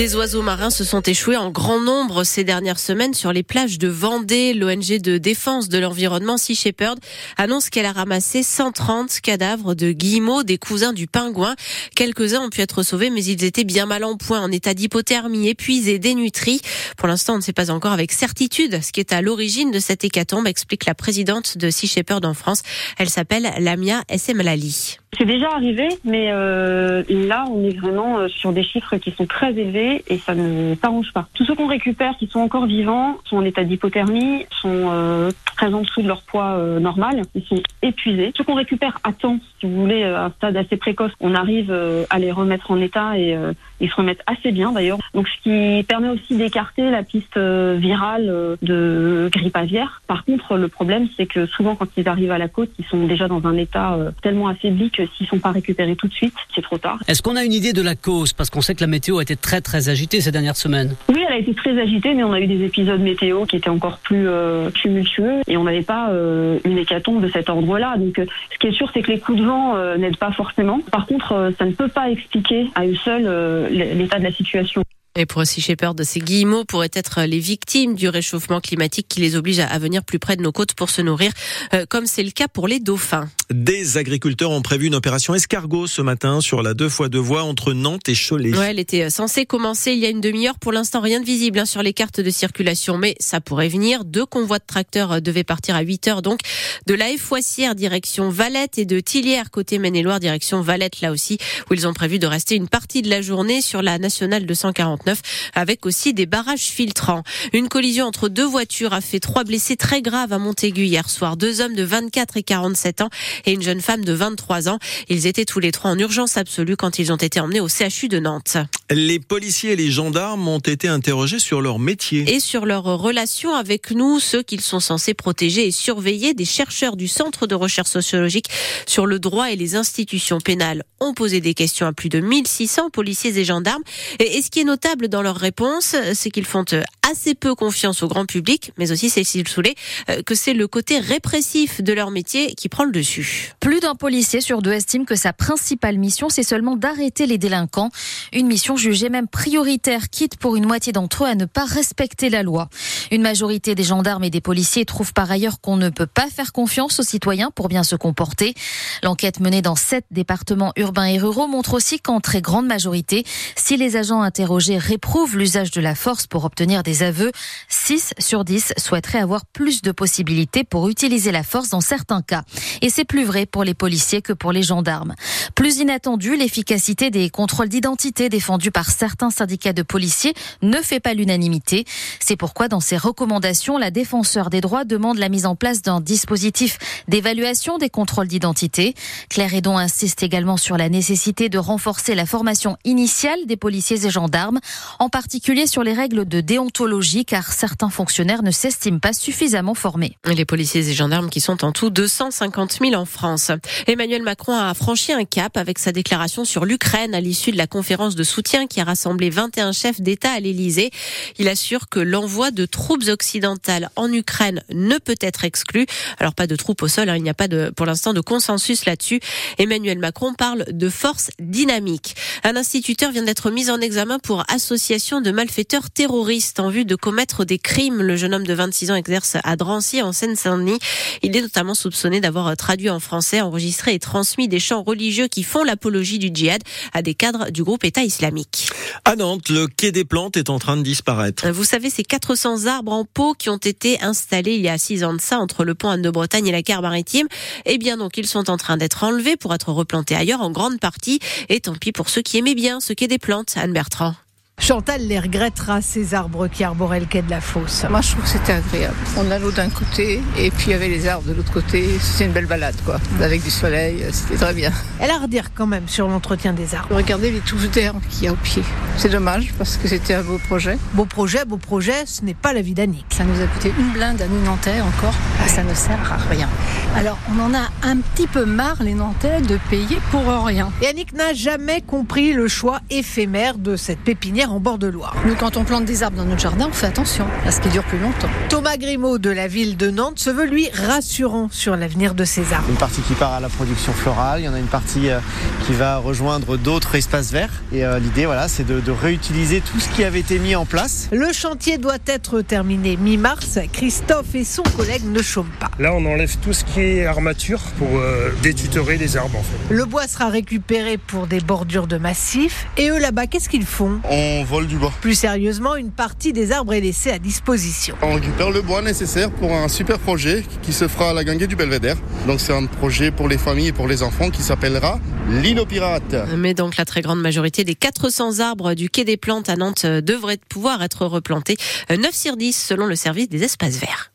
Des oiseaux marins se sont échoués en grand nombre ces dernières semaines sur les plages de Vendée. L'ONG de défense de l'environnement Sea Shepherd annonce qu'elle a ramassé 130 cadavres de guillemots, des cousins du pingouin. Quelques-uns ont pu être sauvés, mais ils étaient bien mal en point, en état d'hypothermie, épuisés, dénutris. Pour l'instant, on ne sait pas encore avec certitude ce qui est à l'origine de cette hécatombe, explique la présidente de Sea Shepherd en France. Elle s'appelle Lamia Essemlali. C'est déjà arrivé, mais euh, là, on est vraiment euh, sur des chiffres qui sont très élevés et ça ne s'arrange pas. Tous ceux qu'on récupère qui sont encore vivants sont en état d'hypothermie, sont euh, très en dessous de leur poids euh, normal, ils sont épuisés. Ceux qu'on récupère à temps, si vous voulez, à un stade assez précoce, on arrive euh, à les remettre en état et euh, ils se remettent assez bien d'ailleurs. Donc ce qui permet aussi d'écarter la piste virale de grippe aviaire. Par contre, le problème, c'est que souvent quand ils arrivent à la côte, ils sont déjà dans un état tellement affaibli que s'ils sont pas récupérés tout de suite, c'est trop tard. Est-ce qu'on a une idée de la cause? Parce qu'on sait que la météo a été très très agitée ces dernières semaines. Oui, elle a été très agitée, mais on a eu des épisodes météo qui étaient encore plus euh, tumultueux et on n'avait pas euh, une hécatombe de cet ordre-là. Donc, euh, ce qui est sûr, c'est que les coups de vent n'aident pas forcément. Par contre, ça ne peut pas expliquer à eux seuls l'état de la situation. Et pour Shepherd, de ces guillemots pourraient être les victimes du réchauffement climatique qui les oblige à venir plus près de nos côtes pour se nourrir, euh, comme c'est le cas pour les dauphins. Des agriculteurs ont prévu une opération escargot ce matin sur la deux fois deux voies entre Nantes et Cholet. Ouais, elle était censée commencer il y a une demi-heure. Pour l'instant, rien de visible hein, sur les cartes de circulation, mais ça pourrait venir. Deux convois de tracteurs euh, devaient partir à 8 heures, donc de la Foissière direction Valette et de Tillières côté Maine-et-Loire direction Valette, là aussi, où ils ont prévu de rester une partie de la journée sur la nationale 249, avec aussi des barrages filtrants. Une collision entre deux voitures a fait trois blessés très graves à Montaigu hier soir. Deux hommes de 24 et 47 ans et une jeune femme de 23 ans. Ils étaient tous les trois en urgence absolue quand ils ont été emmenés au CHU de Nantes. Les policiers et les gendarmes ont été interrogés sur leur métier. Et sur leur relation avec nous, ceux qu'ils sont censés protéger et surveiller, des chercheurs du Centre de recherche sociologique sur le droit et les institutions pénales ont posé des questions à plus de 1600 policiers et gendarmes. Et, ce qui est notable dans leurs réponses, c'est qu'ils font assez peu confiance au grand public, mais aussi Cécile Soulet, que c'est le côté répressif de leur métier qui prend le dessus. Plus d'un policier sur deux estime que sa principale mission, c'est seulement d'arrêter les délinquants. Une mission jugée même prioritaire, quitte pour une moitié d'entre eux à ne pas respecter la loi. Une majorité des gendarmes et des policiers trouvent par ailleurs qu'on ne peut pas faire confiance aux citoyens pour bien se comporter. L'enquête menée dans sept départements urbains et ruraux montre aussi qu'en très grande majorité, si les agents interrogés réprouvent l'usage de la force pour obtenir des aveux, 6 sur 10 souhaiteraient avoir plus de possibilités pour utiliser la force dans certains cas. Et c'est plus vrai pour les policiers que pour les gendarmes. Plus inattendu, l'efficacité des contrôles d'identité défendus par certains syndicats de policiers ne fait pas l'unanimité. C'est pourquoi dans ses recommandations, la défenseur des droits demande la mise en place d'un dispositif d'évaluation des contrôles d'identité. Claire Edon insiste également sur la nécessité de renforcer la formation initiale des policiers et gendarmes, en particulier sur les règles de déontologie, car certains fonctionnaires ne s'estiment pas suffisamment formés. Les policiers et gendarmes qui sont en tout 250 000 en France. Emmanuel Macron a franchi un cap avec sa déclaration sur l'Ukraine à l'issue de la conférence de soutien qui a rassemblé 21 chefs d'État à l'Élysée. Il assure que l'envoi de troupes occidentales en Ukraine ne peut être exclu. Alors pas de troupes au sol, hein, il n'y a pas de, pour l'instant de consensus là-dessus. Emmanuel Macron parle de force dynamique. Un instituteur vient d'être mis en examen pour association de malfaiteurs terroristes en vue de commettre des crimes. Le jeune homme de 26 ans exerce à Drancy en Seine-Saint-Denis. Il est notamment soupçonné d'avoir traduit en français, enregistré et transmis des chants religieux qui font l'apologie du djihad à des cadres du groupe État islamique. À Nantes, le quai des plantes est en train de disparaître. Vous savez, ces 400 arbres en pot qui ont été installés il y a six ans de ça entre le pont Anne-de-Bretagne et la gare maritime, eh bien donc ils sont en train d'être enlevés pour être replantés ailleurs en grande partie. Et tant pis pour ceux qui aimaient bien ce quai des plantes, Anne Bertrand. Chantal les regrettera, ces arbres qui arboraient le quai de la fosse. Moi, je trouve que c'était agréable. On a l'eau d'un côté et puis il y avait les arbres de l'autre côté. C'était une belle balade, quoi. Avec du soleil, c'était très bien. Elle a redire quand même sur l'entretien des arbres. Regardez les touffes d'herbe qu'il y a au pied. C'est dommage parce que c'était un beau projet. Beau projet, beau projet, ce n'est pas la vie d'Annick. Ça nous a coûté une blinde à nous Nantais encore. Ça ne sert à rien. Alors, on en a un petit peu marre, les Nantais, de payer pour rien. Et Annick n'a jamais compris le choix éphémère de cette pépinière en bord de Loire. Nous, quand on plante des arbres dans notre jardin, on fait attention à ce qui dure plus longtemps. Thomas Grimaud de la ville de Nantes se veut lui rassurant sur l'avenir de ces arbres. Une partie qui part à la production florale, il y en a une partie euh, qui va rejoindre d'autres espaces verts. Et euh, l'idée, voilà, c'est de, de réutiliser tout ce qui avait été mis en place. Le chantier doit être terminé mi-mars. Christophe et son collègue ne chôment pas. Là, on enlève tout ce qui est armature pour euh, détutorer les arbres en fait. Le bois sera récupéré pour des bordures de massifs. Et eux là-bas, qu'est-ce qu'ils font? On vole du bois. Plus sérieusement, une partie des arbres est laissée à disposition. On récupère le bois nécessaire pour un super projet qui se fera à la gangue du Belvédère. Donc c'est un projet pour les familles et pour les enfants qui s'appellera l'île aux pirates. Mais donc la très grande majorité des 400 arbres du quai des plantes à Nantes devraient pouvoir être replantés 9 sur 10 selon le service des espaces verts.